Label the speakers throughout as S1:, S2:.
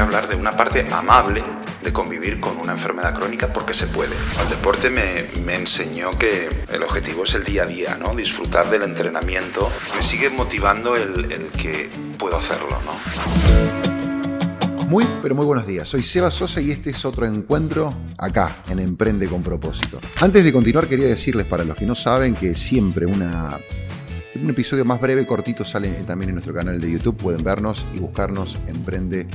S1: hablar de una parte amable de convivir con una enfermedad crónica porque se puede. El deporte me, me, enseñó que el objetivo es el día a día, ¿no? Disfrutar del entrenamiento. Me sigue motivando el, el que puedo hacerlo, ¿no?
S2: Muy, pero muy buenos días. Soy Seba Sosa y este es otro encuentro acá en Emprende con propósito. Antes de continuar quería decirles para los que no saben que siempre una un episodio más breve, cortito, sale también en nuestro canal de YouTube. Pueden vernos y buscarnos Emprende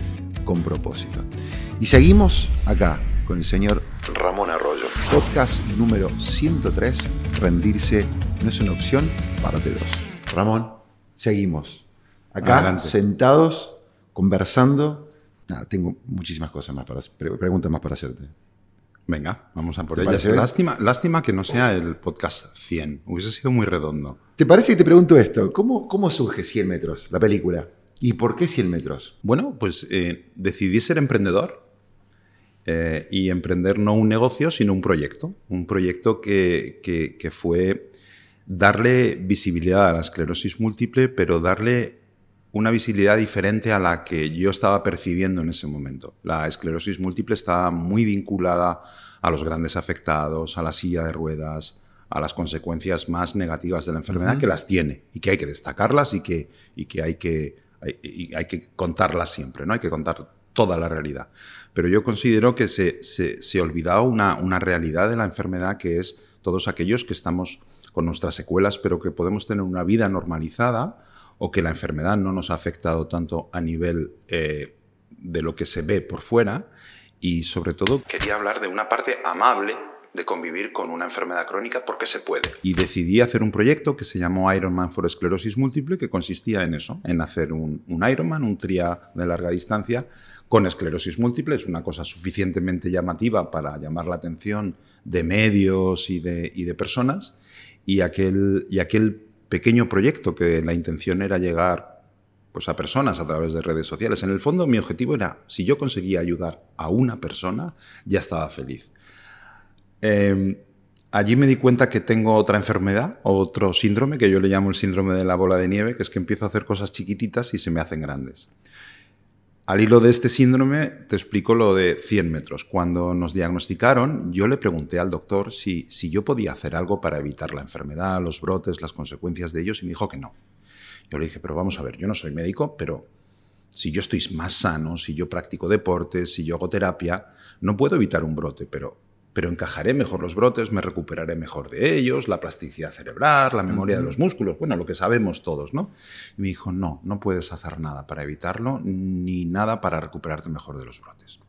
S2: con propósito. Y seguimos acá con el señor Ramón Arroyo. Podcast número 103, rendirse no es una opción, parte 2. Ramón, seguimos. Acá,
S3: Adelante.
S2: sentados, conversando. Nada, tengo muchísimas cosas más para preguntas más para hacerte.
S3: Venga, vamos a por
S2: ¿Te
S3: ellas. Lástima, lástima que no sea el podcast 100. Hubiese sido muy redondo.
S2: ¿Te parece que te pregunto esto? ¿Cómo, cómo surge 100 metros, la película? ¿Y por qué 100 metros?
S3: Bueno, pues eh, decidí ser emprendedor eh, y emprender no un negocio, sino un proyecto. Un proyecto que, que- que fue darle visibilidad a la esclerosis múltiple, pero darle una visibilidad diferente a la que yo estaba percibiendo en ese momento. La esclerosis múltiple estaba muy vinculada a los grandes afectados, a la silla de ruedas, a las consecuencias más negativas de la enfermedad, que las tiene y que hay que destacarlas y que, y que, hay, que y hay que contarlas siempre, ¿no? Hay que contar toda la realidad. Pero yo considero que se, se, se olvidaba una, una realidad de la enfermedad que es todos aquellos que estamos con nuestras secuelas, pero que podemos tener una vida normalizada o que la enfermedad no nos ha afectado tanto a nivel eh, de lo que se ve por fuera y sobre todo
S1: Quería hablar de una parte amable de convivir con una enfermedad crónica porque se puede.
S3: y decidí hacer un proyecto que se llamó Ironman for Esclerosis Múltiple, que consistía en eso, en hacer un, un Ironman, un tria de larga distancia con esclerosis múltiple. Es una cosa suficientemente llamativa para llamar la atención de medios y de, y de personas. Y aquel, y aquel pequeño proyecto que la intención era llegar pues, a personas a través de redes sociales. En el fondo mi objetivo era, si yo conseguía ayudar a una persona, ya estaba feliz. Eh, allí me di cuenta que tengo otra enfermedad, otro síndrome, que yo le llamo el síndrome de la bola de nieve, que es que empiezo a hacer cosas chiquititas y se me hacen grandes. Al hilo de este síndrome te explico lo de 100 metros. Cuando nos diagnosticaron, yo le pregunté al doctor si, si yo podía hacer algo para evitar la enfermedad, los brotes, las consecuencias de ellos, y me dijo que no. Yo le dije, pero vamos a ver, yo no soy médico, pero si yo estoy más sano, si yo practico deportes, si yo hago terapia, no puedo evitar un brote, pero, pero encajaré mejor los brotes, me recuperaré mejor de ellos, la plasticidad cerebral, la memoria de los músculos, bueno, lo que sabemos todos, ¿no? Y me dijo, no, no puedes hacer nada para evitarlo, ni nada para recuperarte mejor de los brotes.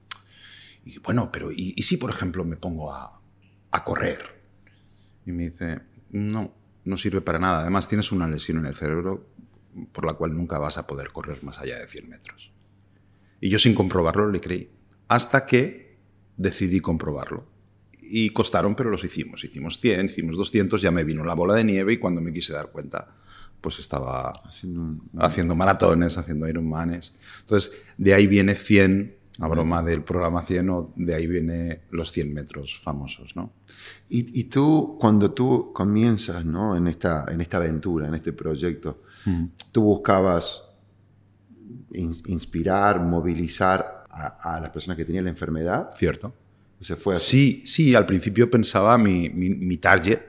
S3: Y bueno, pero ¿y, y si por ejemplo me pongo a, a correr? Y me dice, no, no sirve para nada. Además tienes una lesión en el cerebro por la cual nunca vas a poder correr más allá de 100 metros. Y yo sin comprobarlo le creí. Hasta que decidí comprobarlo. Y costaron, pero los hicimos. Hicimos 100, hicimos 200, ya me vino la bola de nieve y cuando me quise dar cuenta, pues estaba haciendo, haciendo maratones, haciendo Ironmanes. Entonces, de ahí viene 100, a broma del programa 100, o de ahí viene los 100 metros famosos, ¿no?
S2: Y, y tú, cuando tú comienzas ¿no? en, esta, en esta aventura, en este proyecto, tú buscabas in- inspirar, movilizar a, a las personas que tenían la enfermedad.
S3: ¿Cierto?
S2: O sea, fue así.
S3: Sí, sí, al principio pensaba mi, mi, mi target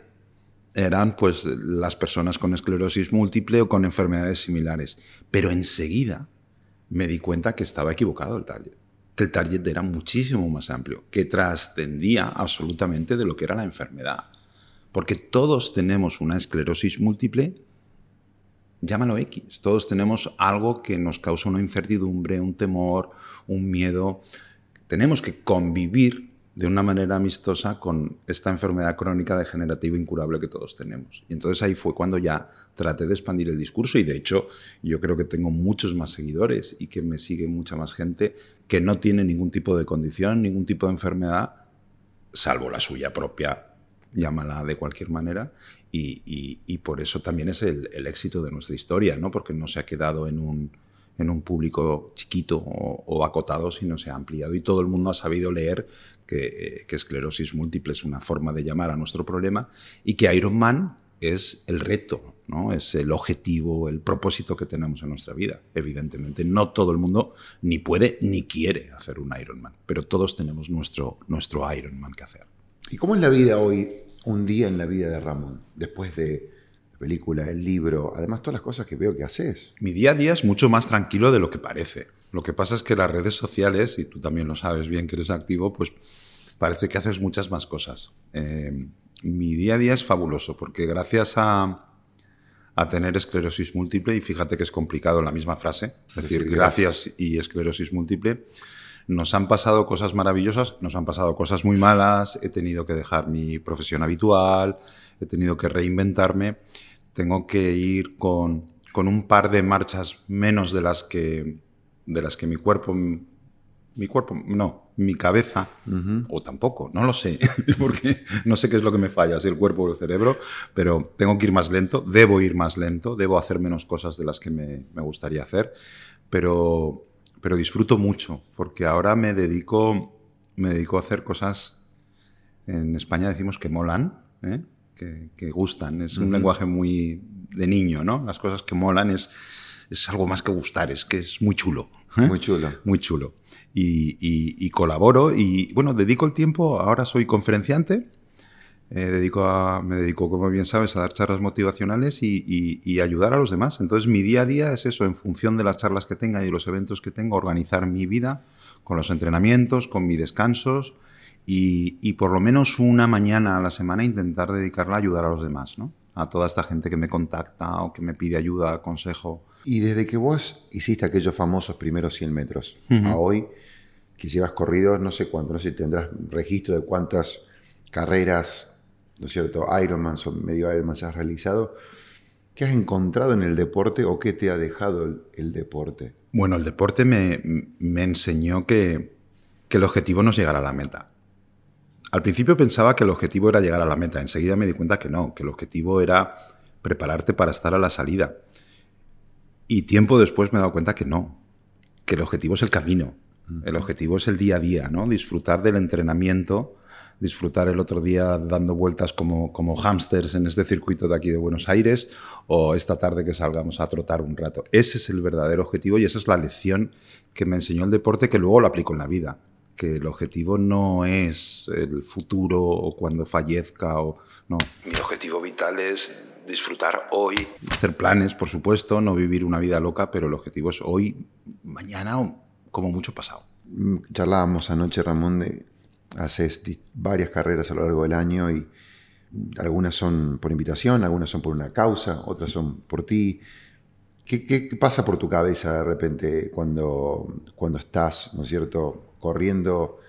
S3: eran pues las personas con esclerosis múltiple o con enfermedades similares, pero enseguida me di cuenta que estaba equivocado el target, que el target era muchísimo más amplio, que trascendía absolutamente de lo que era la enfermedad, porque todos tenemos una esclerosis múltiple, llámalo X, todos tenemos algo que nos causa una incertidumbre, un temor, un miedo, tenemos que convivir de una manera amistosa con esta enfermedad crónica degenerativa incurable que todos tenemos. Y entonces ahí fue cuando ya traté de expandir el discurso y de hecho yo creo que tengo muchos más seguidores y que me sigue mucha más gente que no tiene ningún tipo de condición, ningún tipo de enfermedad, salvo la suya propia, llámala de cualquier manera, y, y- por eso también es el, el éxito de nuestra historia, ¿no? porque no se ha quedado en un, en un público chiquito o, acotado, sino se ha ampliado y todo el mundo ha sabido leer que, eh, que esclerosis múltiple es una forma de llamar a nuestro problema y que Iron Man es el reto, ¿no? Es el objetivo, el propósito que tenemos en nuestra vida. Evidentemente, no todo el mundo ni puede ni quiere hacer un Ironman, pero todos tenemos nuestro, nuestro Ironman que hacer.
S2: ¿Y cómo es la vida hoy, un día en la vida de Ramón, después de película, el libro, además todas las cosas que veo que haces?
S3: Mi día a día es mucho más tranquilo de lo que parece. Lo que pasa es que las redes sociales, y tú también lo sabes bien que eres activo, pues parece que haces muchas más cosas. Eh, mi día a día es fabuloso porque gracias a, tener esclerosis múltiple, y fíjate que es complicado en la misma frase, es decir, gracias y esclerosis múltiple, nos han pasado cosas maravillosas, nos han pasado cosas muy malas, he tenido que dejar mi profesión habitual, he tenido que reinventarme, tengo que ir con, con un par de marchas menos de las que, de las que mi cuerpo mi cuerpo, no, mi cabeza, o tampoco, no lo sé, porque no sé qué es lo que me falla, si el cuerpo o el cerebro, pero tengo que ir más lento, debo ir más lento, debo hacer menos cosas de las que me, gustaría hacer, pero, pero disfruto mucho, porque ahora me dedico, me dedico a hacer cosas, en España decimos que molan, ¿eh? que, gustan, es un lenguaje muy de niño, ¿no? Las cosas que molan es, es algo más que gustar, es que es muy chulo.
S2: ¿eh? Muy chulo.
S3: Muy chulo y, colaboro y bueno, dedico el tiempo, ahora soy conferenciante, eh, dedico a, me dedico, como bien sabes, a dar charlas motivacionales y, ayudar a los demás. Entonces mi día a día es eso, en función de las charlas que tenga y los eventos que tenga, organizar mi vida con los entrenamientos, con mis descansos y, por lo menos una mañana a la semana intentar dedicarla a ayudar a los demás, ¿no? A toda esta gente que me contacta o que me pide ayuda, consejo.
S2: Y desde que vos hiciste aquellos famosos primeros 100 metros a hoy, que llevas corrido, no sé cuánto, no sé si tendrás registro de cuántas carreras, ¿no es cierto?, Ironman o medio Ironman has realizado. ¿Qué has encontrado en el deporte o qué te ha dejado el, deporte?
S3: Bueno, el deporte me, enseñó que, que el objetivo no es llegar a la meta. Al principio pensaba que el objetivo era llegar a la meta, enseguida me di cuenta que no, que el objetivo era prepararte para estar a la salida. Y tiempo después me he dado cuenta que no, que el objetivo es el camino, el objetivo es el día a día, ¿no? Disfrutar del entrenamiento, disfrutar el otro día dando vueltas como, como hámsters en este circuito de aquí de Buenos Aires o esta tarde que salgamos a trotar un rato. Ese es el verdadero objetivo y esa es la lección que me enseñó el deporte que luego lo aplico en la vida. Que el objetivo no es el futuro o cuando fallezca o no.
S1: Mi objetivo vital es disfrutar hoy.
S3: Hacer planes, por supuesto, no vivir una vida loca, pero el objetivo es hoy, mañana como mucho pasado.
S2: Mm, charlábamos anoche, Ramón, de haces varias carreras a lo largo del año y algunas son por invitación, algunas son por una causa, otras son por ti. ¿Qué, pasa por tu cabeza de repente cuando, cuando estás, ¿no es cierto?, corriendo.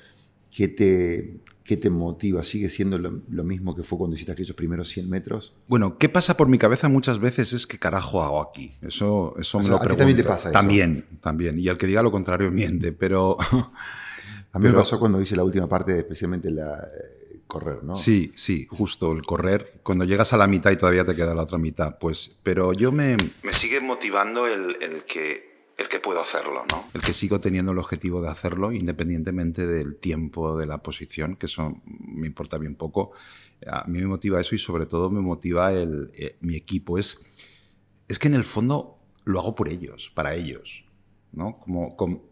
S2: ¿Qué te, ¿Qué te motiva? ¿Sigue siendo lo, mismo que fue cuando hiciste aquellos primeros 100 metros?
S3: Bueno, ¿qué pasa por mi cabeza muchas veces es que carajo hago aquí? Eso, eso me lo pregunto.
S2: también te pasa eso?
S3: También, también. Y al que diga lo contrario miente, pero...
S2: A mí me pasó cuando hice la última parte, especialmente la eh, correr, ¿no?
S3: Sí, sí, justo el correr. Cuando llegas a la mitad y todavía te queda la otra mitad, pues... Pero yo me...
S1: Me sigue motivando el, el que el que puedo hacerlo, ¿no?
S3: El que sigo teniendo el objetivo de hacerlo, independientemente del tiempo, de la posición, que eso me importa bien poco. A mí me motiva eso y sobre todo me motiva el, eh, mi equipo. Es, es que en el fondo lo hago por ellos, para ellos, ¿no? Como, como,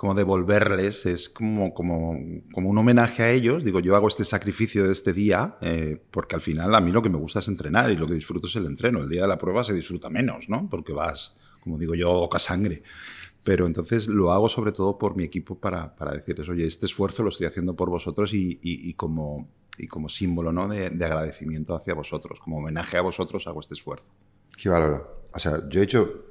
S3: como devolverles, es como, como, como, un homenaje a ellos. Digo, yo hago este sacrificio de este día eh, porque al final a mí lo que me gusta es entrenar y lo que disfruto es el entreno. El día de la prueba se disfruta menos, ¿no? Porque vas como digo yo, boca sangre. Pero entonces lo hago sobre todo por mi equipo para, para decirles, oye, este esfuerzo lo estoy haciendo por vosotros y, y, como, y como símbolo ¿no? de, agradecimiento hacia vosotros, como homenaje a vosotros hago este esfuerzo.
S2: Qué bárbaro. O sea, yo he hecho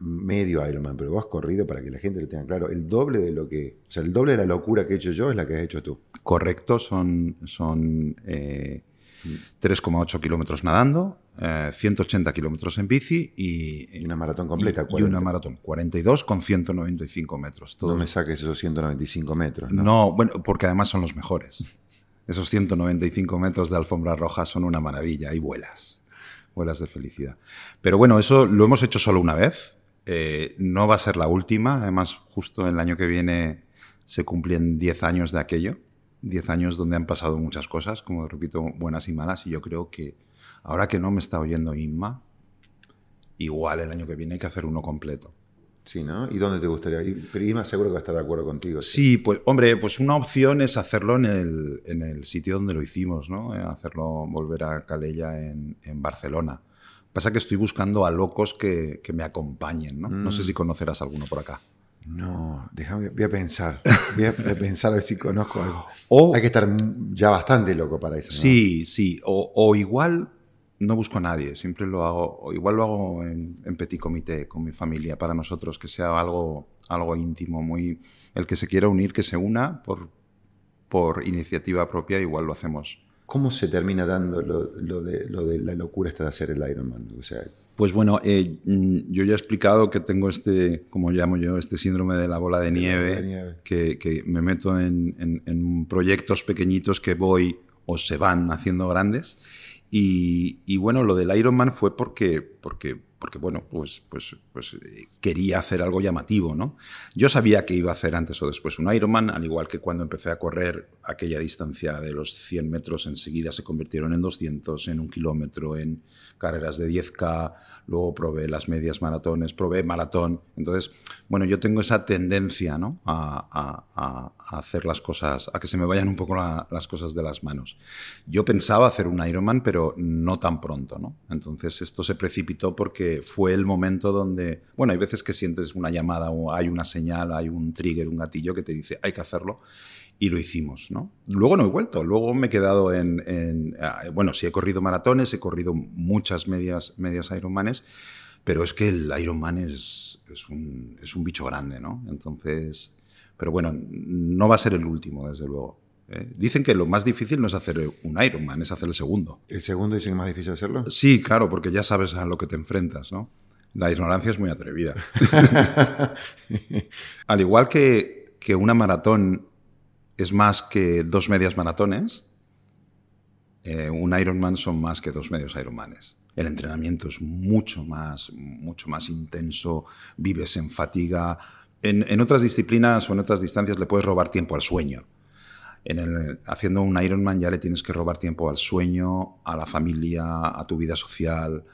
S2: medio Ironman, pero vos has corrido para que la gente lo tenga claro. El doble de lo que. O sea, el doble de la locura que he hecho yo es la que has hecho tú.
S3: Correcto, son, son 3,8 eh, kilómetros nadando, 180 eh, kilómetros en bici y,
S2: una maratón completa.
S3: Y, una maratón, 42 con 195 metros.
S2: No me saques esos 195 metros.
S3: ¿no? no, bueno, porque además son los mejores. Esos 195 metros de alfombra roja son una maravilla y vuelas, vuelas de felicidad. Pero bueno, eso lo hemos hecho solo una vez. Eh, no va a ser la última. Además, justo el año que viene se cumplen 10 años de aquello. 10 años donde han pasado muchas cosas, como repito, buenas y malas. Y yo creo que Ahora que no me está oyendo Inma, igual el año que viene hay que hacer uno completo.
S2: Sí, ¿no? ¿Y dónde te gustaría Inma seguro que va a estar de acuerdo contigo.
S3: Sí, pues hombre, pues una opción es hacerlo en el, en el sitio donde lo hicimos, ¿no? Eh, hacerlo, volver a Calella en, en Barcelona. Pasa que estoy buscando a locos que, que me acompañen, ¿no? No sé
S2: Mm.
S3: si conocerás alguno por acá.
S2: No, déjame, voy a pensar. Voy a, voy a pensar a ver si conozco algo.
S3: O,
S2: Hay que estar ya bastante loco para eso. ¿no?
S3: sí, sí, o, o igual no busco a nadie, siempre lo hago, o igual lo hago en, en petit comité con mi familia, para nosotros, que sea algo, algo íntimo, muy... El que se quiera unir, que se una por, por iniciativa propia, igual lo hacemos.
S2: ¿Cómo se termina dando lo, lo de, lo de la locura esta de hacer el Ironman? O sea,
S3: Pues bueno, eh, mm, yo ya he explicado que tengo este, como llamo yo, este síndrome de la bola de nieve,
S2: de nieve.
S3: Que, que me meto en, en- en proyectos pequeñitos que voy o se van haciendo grandes. Y, y bueno, lo del Ironman fue porque, porque, porque bueno, pues, pues, pues eh, quería hacer algo llamativo, ¿no? Yo sabía que iba a hacer antes o después un Ironman, al igual que cuando empecé a correr aquella distancia de los 100 metros, enseguida se convirtieron en 200, en un kilómetro, en carreras de 10K, luego probé las medias maratones, probé maratón. Entonces, bueno, yo tengo esa tendencia, ¿no? A, a- a- hacer las cosas, a que se me vayan un poco la- las cosas de las manos. Yo pensaba hacer un Ironman, pero no tan pronto, ¿no? Entonces esto se precipitó porque fue el momento donde, bueno, hay veces que sientes una llamada o hay una señal, hay un trigger, un gatillo que te dice hay que hacerlo y lo hicimos, ¿no? Luego no he vuelto, luego me he quedado en, ah, bueno, sí he corrido maratones, he corrido muchas medias, medias Ironmanes, pero es que el Ironman es, es, un, es un bicho grande, ¿no? Entonces, pero bueno, no va a ser el último, desde luego. ¿Eh? Dicen que lo más difícil no es hacer un Ironman, es hacer el segundo.
S2: ¿El segundo dice que es más difícil hacerlo?
S3: Sí, claro, porque ya sabes a lo que te enfrentas, ¿no? La ignorancia es muy atrevida. Al igual que, que una maratón es más que dos medias maratones, eh, un Ironman son más que dos medios Ironmanes. El entrenamiento es mucho más, mucho más intenso, vives en fatiga. En, en otras disciplinas o en otras distancias le puedes robar tiempo al sueño. En el- haciendo un Ironman ya le tienes que robar tiempo al sueño, a la familia, a tu vida social,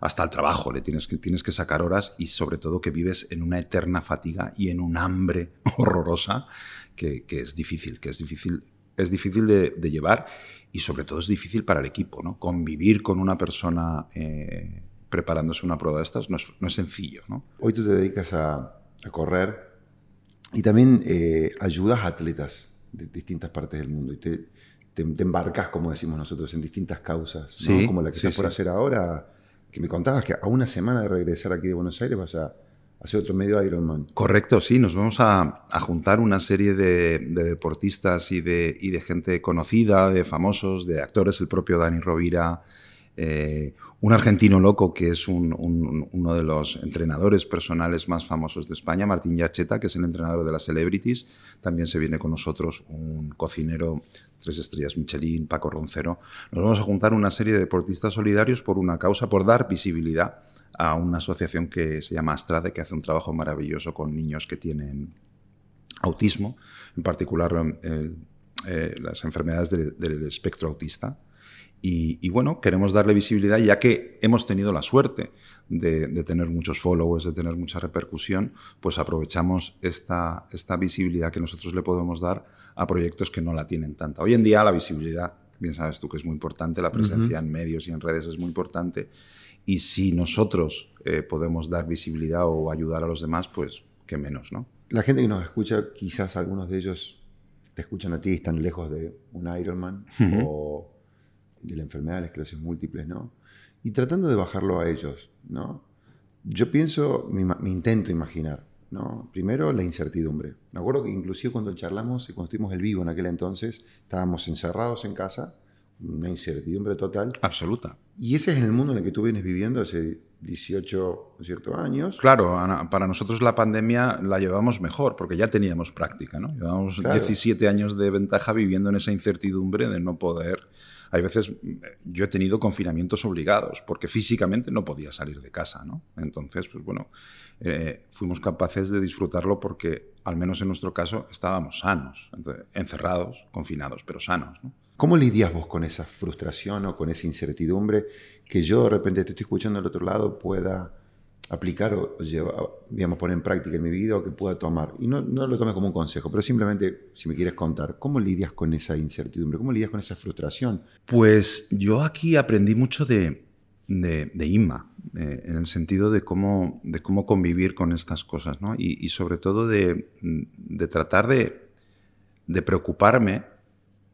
S3: hasta al trabajo. Le tienes que, tienes que sacar horas y sobre todo que vives en una eterna fatiga y en un hambre horrorosa que, que es difícil, que es difícil, es difícil de, de llevar y sobre todo es difícil para el equipo. ¿no? Convivir con una persona eh, preparándose una prueba de estas no es, no es sencillo. ¿no?
S2: Hoy tú te dedicas a, a correr y también eh, ayudas a atletas de distintas partes del mundo y te, te- te embarcas, como decimos nosotros, en distintas causas, ¿no?
S3: Sí,
S2: como la que
S3: sí,
S2: estás por hacer ahora, que me contabas que a una semana de regresar aquí de Buenos Aires vas a hacer otro medio Ironman.
S3: Correcto, sí, nos vamos a, a juntar una serie de, de deportistas y de, y de gente conocida, de famosos, de actores, el propio Dani Rovira, eh, un argentino loco que es un- un- uno de los entrenadores personales más famosos de España, Martín Yacheta, que es el entrenador de las celebrities. También se viene con nosotros un cocinero, tres estrellas Michelin, Paco Roncero. Nos vamos a juntar una serie de deportistas solidarios por una causa, por dar visibilidad a una asociación que se llama Astrade, que hace un trabajo maravilloso con niños que tienen autismo, en particular eh, eh, las enfermedades del espectro autista. Y, y, bueno, queremos darle visibilidad ya que hemos tenido la suerte de, de, tener muchos followers, de tener mucha repercusión, pues aprovechamos esta, esta visibilidad que nosotros le podemos dar a proyectos que no la tienen tanta. Hoy en día la visibilidad, bien sabes tú que es muy importante, la presencia uh -huh. en medios y en redes es muy importante. Y si nosotros eh, podemos dar visibilidad o ayudar a los demás, pues qué menos, ¿no?
S2: La gente que nos escucha, quizás algunos de ellos te escuchan a ti y están lejos de un Ironman uh -huh. o de la enfermedad de la esclerosis múltiples, ¿no? Y tratando de bajarlo a ellos, ¿no? Yo pienso, me, me, intento imaginar, ¿no? Primero, la incertidumbre. Me acuerdo que inclusive cuando charlamos y cuando estuvimos el vivo en aquel entonces, estábamos encerrados en casa, una incertidumbre total.
S3: Absoluta.
S2: Y ese es el mundo en el que tú vienes viviendo hace 18 ciertos años.
S3: Claro, Ana, para nosotros la pandemia la llevamos mejor, porque ya teníamos práctica, ¿no? Llevamos claro. 17 años de ventaja viviendo en esa incertidumbre de no poder hay veces yo he tenido confinamientos obligados porque físicamente no podía salir de casa, ¿no? Entonces, pues bueno, eh, fuimos capaces de disfrutarlo porque, al menos en nuestro caso, estábamos sanos, encerrados, confinados, pero sanos, ¿no?
S2: ¿Cómo lidias vos con esa frustración o con esa incertidumbre que yo de repente te estoy escuchando al otro lado pueda aplicar o llevar, digamos, poner en práctica en mi vida o que pueda tomar? Y no, lo tomes como un consejo, pero simplemente si me quieres contar, ¿cómo lidias con esa incertidumbre? ¿Cómo lidias con esa frustración?
S3: Pues yo aquí aprendí mucho de, de, de Inma, eh, en el sentido de cómo, de cómo convivir con estas cosas, ¿no? y, y sobre todo de, de tratar de, de preocuparme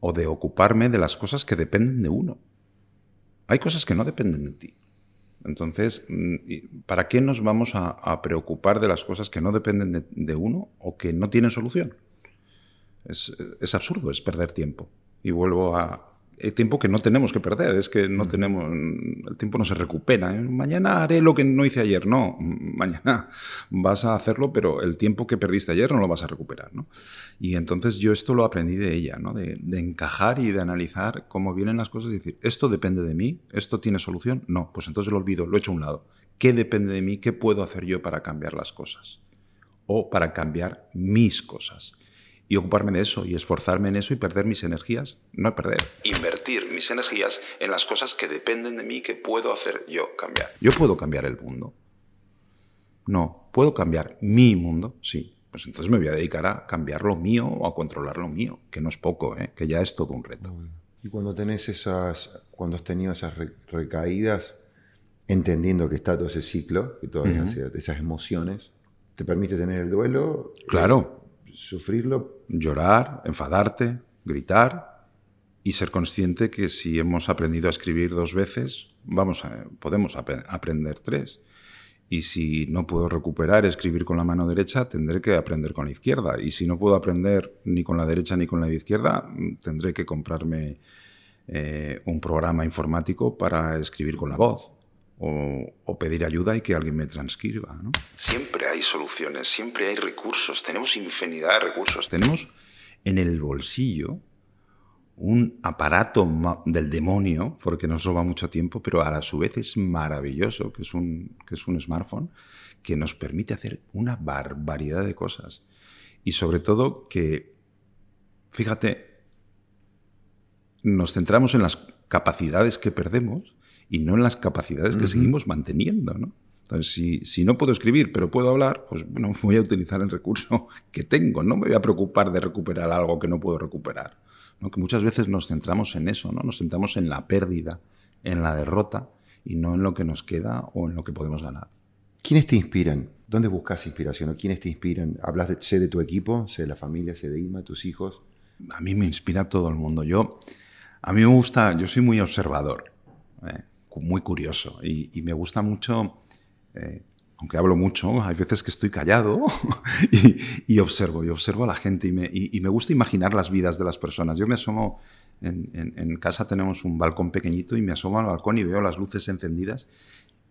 S3: o de ocuparme de las cosas que dependen de uno. Hay cosas que no dependen de ti. Entonces, mm, ¿para qué nos vamos a, preocupar de las cosas que no dependen de, uno o que no tienen solución? Es, absurdo, es perder tiempo. Y vuelvo a, el tiempo que no tenemos que perder, es que no tenemos, el tiempo no se recupera. ¿eh? Mañana haré lo que no hice ayer, no, mañana vas a hacerlo, pero el tiempo que perdiste ayer no lo vas a recuperar. ¿no? Y entonces yo esto lo aprendí de ella, ¿no? de, de, encajar y de analizar cómo vienen las cosas y decir, ¿esto depende de mí? ¿Esto tiene solución? No, pues entonces lo olvido, lo echo a un lado. ¿Qué depende de mí? ¿Qué puedo hacer yo para cambiar las cosas? O para cambiar mis cosas y ocuparme de eso y esforzarme en eso y perder mis energías, no perder. Invertir mis energías en las cosas que dependen de mí que puedo hacer yo cambiar. Yo puedo cambiar el mundo. No, puedo cambiar mi mundo, sí. Pues entonces me voy a dedicar a cambiar lo mío o a controlar lo mío, que no es poco, ¿eh? que ya es todo un reto.
S2: Y cuando tenés esas, cuando has tenido esas recaídas, entendiendo que está todo ese ciclo, que todavía uh -huh. esas emociones, ¿te permite tener el duelo?
S3: Claro,
S2: sufrirlo.
S3: Llorar, enfadarte, gritar y ser consciente que si hemos aprendido a escribir dos veces, vamos a, podemos ap aprender tres. Y si no puedo recuperar escribir con la mano derecha, tendré que aprender con la izquierda. Y si no puedo aprender ni con la derecha ni con la izquierda, tendré que comprarme eh, un programa informático para escribir con la voz o, o, pedir ayuda y que alguien me transcriba. ¿no? Siempre hay soluciones, siempre hay recursos, tenemos infinidad de recursos. Tenemos en el bolsillo un aparato del demonio, porque nos roba mucho tiempo, pero a su vez es maravilloso, que es un, que es un smartphone, que nos permite hacer una barbaridad de cosas. Y sobre todo que, fíjate, nos centramos en las capacidades que perdemos y no en las capacidades que uh -huh. seguimos manteniendo, ¿no? Entonces, si, si, no puedo escribir, pero puedo hablar, pues bueno, voy a utilizar el recurso que tengo. No me voy a preocupar de recuperar algo que no puedo recuperar. ¿no? Que muchas veces nos centramos en eso, ¿no? Nos centramos en la pérdida, en la derrota y no en lo que nos queda o en lo que podemos ganar.
S2: ¿Quiénes te inspiran? ¿Dónde buscas inspiración? ¿O quiénes te inspiran? ¿Hablas de, sé de tu equipo, sé de la familia, sé de Ima, tus hijos?
S3: A mí me inspira todo el mundo. Yo, a mí me gusta, yo soy muy observador. ¿eh? Muy curioso y, me gusta mucho, eh, aunque hablo mucho, hay veces que estoy callado y, observo, y observo a la gente y me, gusta imaginar las vidas de las personas. Yo me asomo, en, casa tenemos un balcón pequeñito y me asomo al balcón y veo las luces encendidas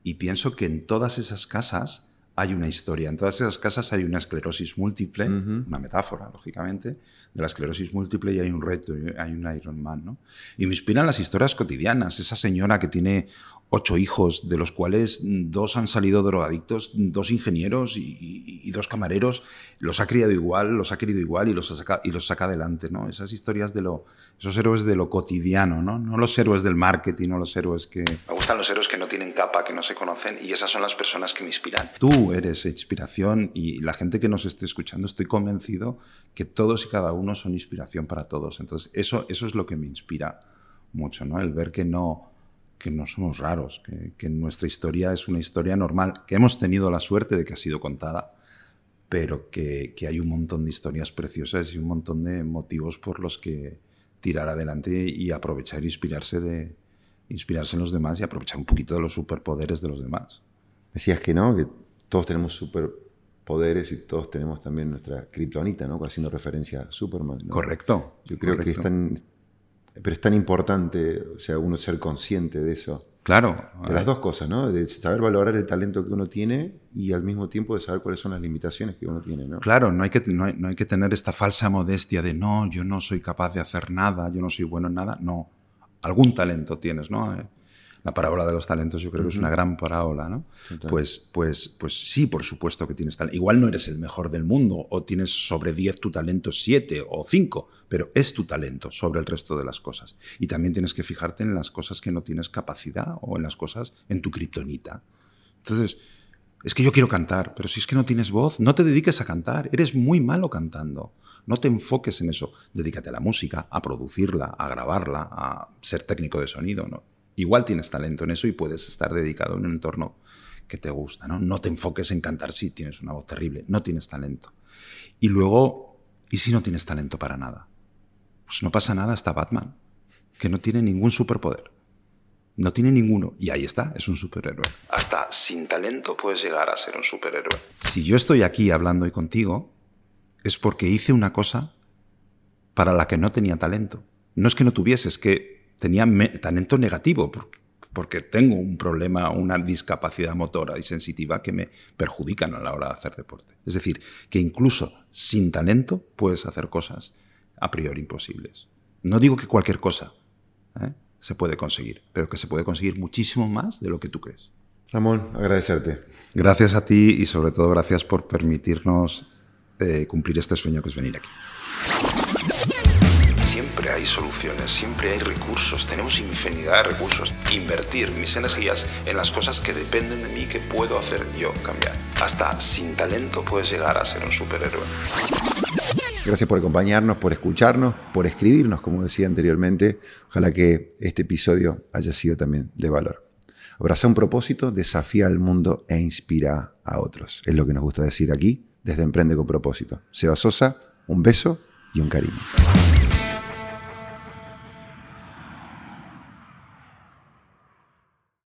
S3: y pienso que en todas esas casas hay una historia. En todas esas casas hay una esclerosis múltiple, uh -huh. una metáfora, lógicamente, de la esclerosis múltiple y hay un reto, hay un Iron Man, ¿no? Y me inspiran las historias cotidianas. Esa señora que tiene ocho hijos, de los cuales dos han salido drogadictos, dos ingenieros y, y, y, dos camareros, los ha criado igual, los ha querido igual y los saca, y los saca adelante, ¿no? Esas historias de lo, esos héroes de lo cotidiano, ¿no? No los héroes del marketing, no los héroes que... Me gustan los héroes que no tienen capa, que no se conocen y esas son las personas que me inspiran. Tú eres inspiración y la gente que nos esté escuchando, estoy convencido que todos y cada uno son inspiración para todos. Entonces, eso, eso es lo que me inspira mucho, ¿no? El ver que no que no somos raros, que, que, nuestra historia es una historia normal, que hemos tenido la suerte de que ha sido contada, pero que, que, hay un montón de historias preciosas y un montón de motivos por los que tirar adelante y aprovechar e inspirarse, de, inspirarse en los demás y aprovechar un poquito de los superpoderes de los demás.
S2: Decías que no, que todos tenemos superpoderes y todos tenemos también nuestra kriptonita, ¿no? Haciendo referencia a Superman. ¿no?
S3: Correcto.
S2: Yo creo
S3: correcto.
S2: que es tan, pero es tan importante, o sea, uno ser consciente de eso.
S3: Claro.
S2: De las dos cosas, ¿no? De saber valorar el talento que uno tiene y al mismo tiempo de saber cuáles son las limitaciones que uno tiene, ¿no?
S3: Claro, no hay que, no hay, no hay que tener esta falsa modestia de no, yo no soy capaz de hacer nada, yo no soy bueno en nada. No, algún talento tienes, ¿no? La parábola de los talentos yo creo que es una gran parábola, ¿no? Pues, pues, pues sí, por supuesto que tienes talento. Igual no eres el mejor del mundo o tienes sobre 10 tu talento 7 o 5, pero es tu talento sobre el resto de las cosas. Y también tienes que fijarte en las cosas que no tienes capacidad o en las cosas en tu kriptonita. Entonces, es que yo quiero cantar, pero si es que no tienes voz, no te dediques a cantar, eres muy malo cantando. No te enfoques en eso, dedícate a la música, a producirla, a grabarla, a ser técnico de sonido. ¿no? Igual tienes talento en eso y puedes estar dedicado en un entorno que te gusta. No, no te enfoques en cantar si tienes una voz terrible, no tienes talento. Y luego, ¿y si no tienes talento para nada? Pues no pasa nada hasta Batman, que no tiene ningún superpoder. No tiene ninguno. Y ahí está, es un superhéroe.
S1: Hasta sin talento puedes llegar a ser un superhéroe.
S3: Si yo estoy aquí hablando hoy contigo, es porque hice una cosa para la que no tenía talento. No es que no tuviese, es que tenía talento negativo, porque, tengo un problema, una discapacidad motora y sensitiva que me perjudican a la hora de hacer deporte. Es decir, que incluso sin talento puedes hacer cosas a priori imposibles. No digo que cualquier cosa, ¿eh? se puede conseguir, pero que se puede conseguir muchísimo más de lo que tú crees.
S2: Ramón, agradecerte.
S3: Gracias a ti y sobre todo gracias por permitirnos eh, cumplir este sueño que es venir aquí.
S1: Siempre hay soluciones, siempre hay recursos, tenemos infinidad de recursos. Invertir mis energías en las cosas que dependen de mí que puedo hacer yo cambiar. Hasta sin talento puedes llegar a ser un superhéroe.
S2: Gracias por acompañarnos, por escucharnos, por escribirnos, como decía anteriormente. Ojalá que este episodio haya sido también de valor. Abraza un propósito, desafía al mundo e inspira a otros. Es lo que nos gusta decir aquí desde Emprende con propósito. Seba Sosa, un beso y un cariño.